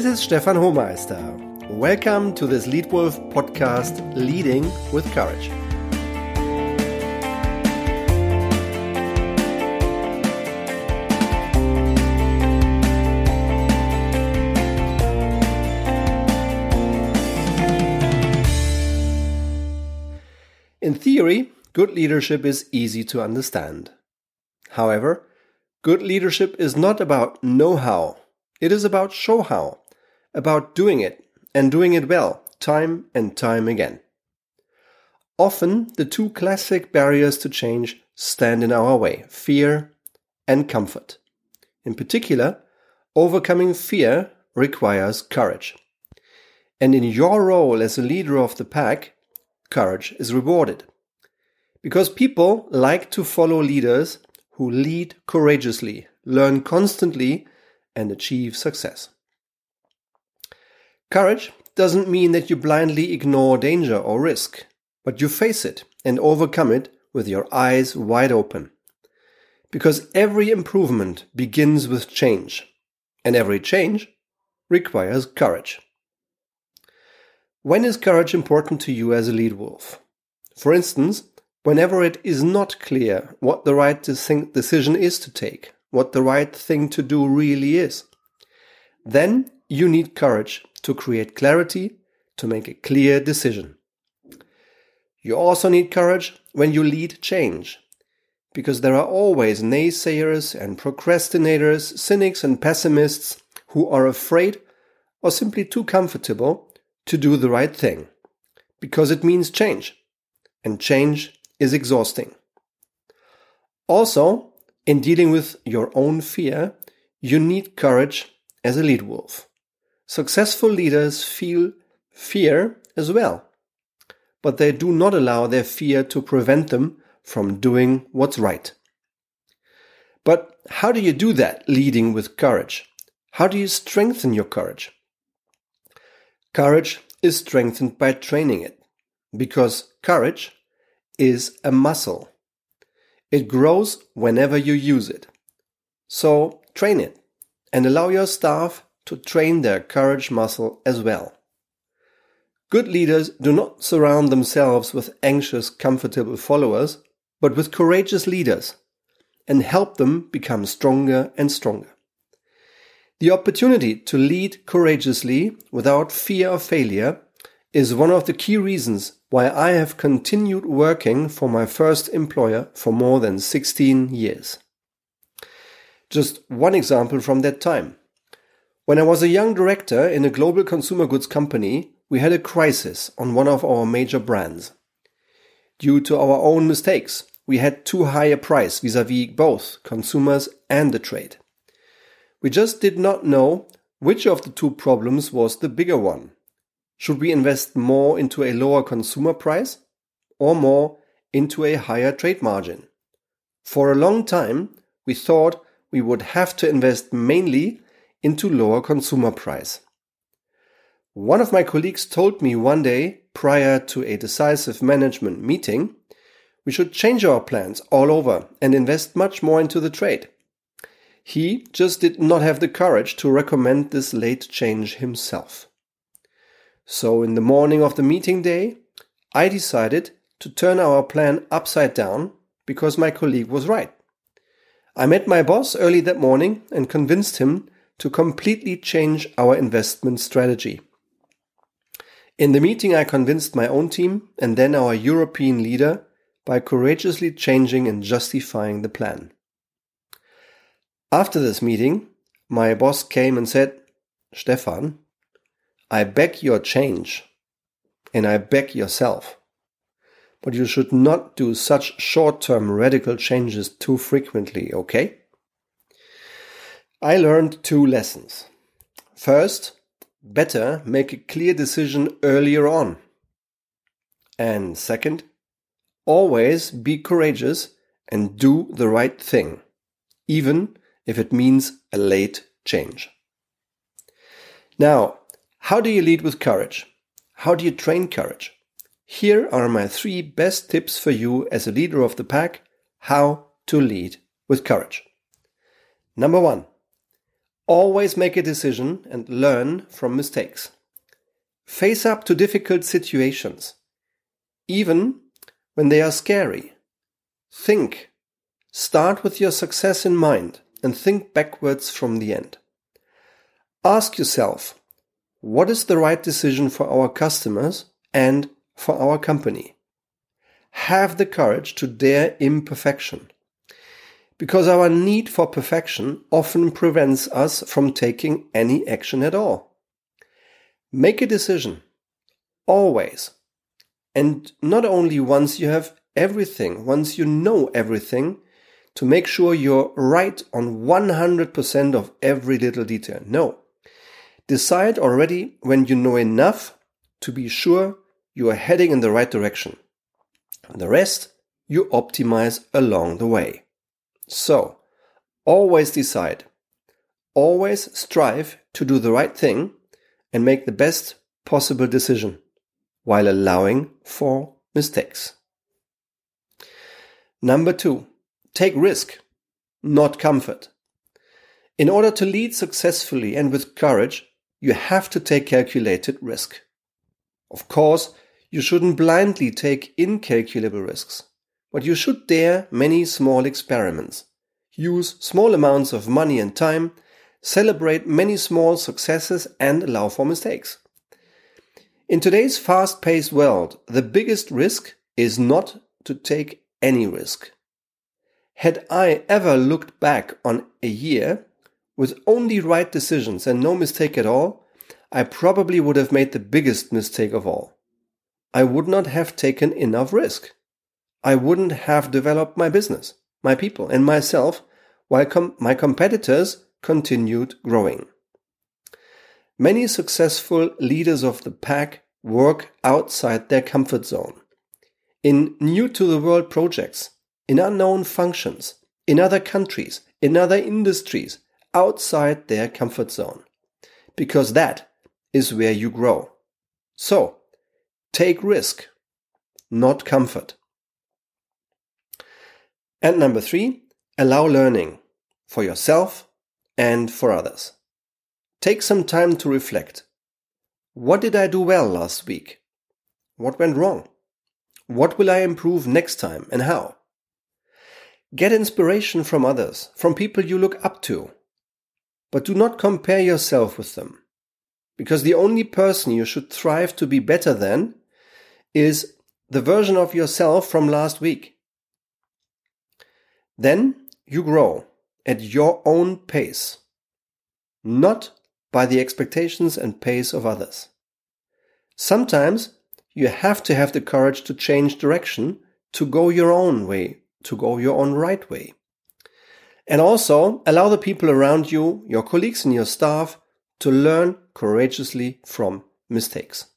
This is Stefan Hohmeister. Welcome to this Leadwolf podcast, Leading with Courage. In theory, good leadership is easy to understand. However, good leadership is not about know how, it is about show how, about doing it and doing it well, time and time again. Often, the two classic barriers to change stand in our way fear and comfort. In particular, overcoming fear requires courage. And in your role as a leader of the pack, courage is rewarded. Because people like to follow leaders who lead courageously, learn constantly, and achieve success. Courage doesn't mean that you blindly ignore danger or risk, but you face it and overcome it with your eyes wide open. Because every improvement begins with change, and every change requires courage. When is courage important to you as a lead wolf? For instance, whenever it is not clear what the right decision is to take, what the right thing to do really is, then you need courage to create clarity, to make a clear decision. You also need courage when you lead change, because there are always naysayers and procrastinators, cynics and pessimists who are afraid or simply too comfortable to do the right thing because it means change and change is exhausting. Also, in dealing with your own fear, you need courage as a lead wolf. Successful leaders feel fear as well, but they do not allow their fear to prevent them from doing what's right. But how do you do that leading with courage? How do you strengthen your courage? Courage is strengthened by training it, because courage is a muscle. It grows whenever you use it. So train it and allow your staff to train their courage muscle as well. Good leaders do not surround themselves with anxious, comfortable followers, but with courageous leaders and help them become stronger and stronger. The opportunity to lead courageously without fear of failure is one of the key reasons why I have continued working for my first employer for more than 16 years. Just one example from that time. When I was a young director in a global consumer goods company, we had a crisis on one of our major brands. Due to our own mistakes, we had too high a price vis-à-vis both consumers and the trade. We just did not know which of the two problems was the bigger one. Should we invest more into a lower consumer price or more into a higher trade margin? For a long time, we thought we would have to invest mainly into lower consumer price. One of my colleagues told me one day prior to a decisive management meeting, we should change our plans all over and invest much more into the trade. He just did not have the courage to recommend this late change himself. So, in the morning of the meeting day, I decided to turn our plan upside down because my colleague was right. I met my boss early that morning and convinced him to completely change our investment strategy. In the meeting, I convinced my own team and then our European leader by courageously changing and justifying the plan. After this meeting, my boss came and said, Stefan, I beg your change and I beg yourself. But you should not do such short term radical changes too frequently, okay? I learned two lessons. First, better make a clear decision earlier on. And second, always be courageous and do the right thing, even if it means a late change. Now, how do you lead with courage? How do you train courage? Here are my three best tips for you as a leader of the pack how to lead with courage. Number one, Always make a decision and learn from mistakes. Face up to difficult situations, even when they are scary. Think. Start with your success in mind and think backwards from the end. Ask yourself, what is the right decision for our customers and for our company? Have the courage to dare imperfection because our need for perfection often prevents us from taking any action at all. Make a decision. Always. And not only once you have everything, once you know everything, to make sure you're right on 100% of every little detail. No. Decide already when you know enough to be sure you are heading in the right direction. The rest you optimize along the way. So, always decide. Always strive to do the right thing and make the best possible decision while allowing for mistakes. Number two, take risk, not comfort. In order to lead successfully and with courage, you have to take calculated risk. Of course, you shouldn't blindly take incalculable risks. But you should dare many small experiments. Use small amounts of money and time, celebrate many small successes and allow for mistakes. In today's fast paced world, the biggest risk is not to take any risk. Had I ever looked back on a year with only right decisions and no mistake at all, I probably would have made the biggest mistake of all. I would not have taken enough risk. I wouldn't have developed my business, my people, and myself while com- my competitors continued growing. Many successful leaders of the pack work outside their comfort zone, in new to the world projects, in unknown functions, in other countries, in other industries, outside their comfort zone. Because that is where you grow. So, take risk, not comfort. And number three, allow learning for yourself and for others. Take some time to reflect. What did I do well last week? What went wrong? What will I improve next time and how? Get inspiration from others, from people you look up to. But do not compare yourself with them. Because the only person you should strive to be better than is the version of yourself from last week. Then you grow at your own pace, not by the expectations and pace of others. Sometimes you have to have the courage to change direction, to go your own way, to go your own right way. And also allow the people around you, your colleagues and your staff, to learn courageously from mistakes.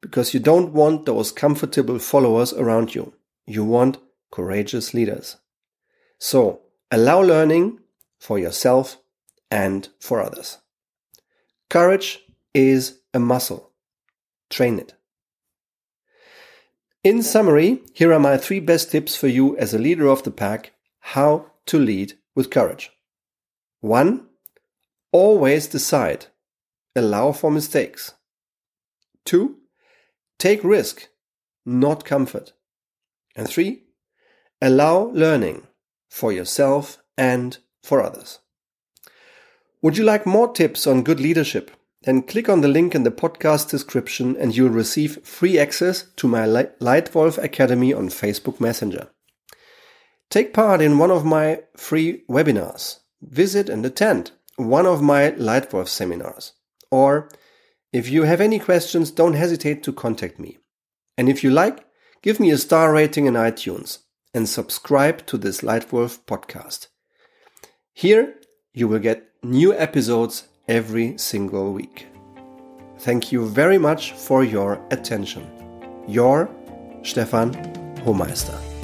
Because you don't want those comfortable followers around you. You want courageous leaders. So allow learning for yourself and for others. Courage is a muscle. Train it. In summary, here are my three best tips for you as a leader of the pack how to lead with courage. 1. Always decide. Allow for mistakes. 2. Take risk, not comfort. And 3. Allow learning for yourself and for others. Would you like more tips on good leadership? Then click on the link in the podcast description and you'll receive free access to my Lightwolf Academy on Facebook Messenger. Take part in one of my free webinars. Visit and attend one of my Lightwolf seminars. Or if you have any questions, don't hesitate to contact me. And if you like, give me a star rating in iTunes and subscribe to this Lightwolf podcast. Here you will get new episodes every single week. Thank you very much for your attention. Your Stefan Hohmeister.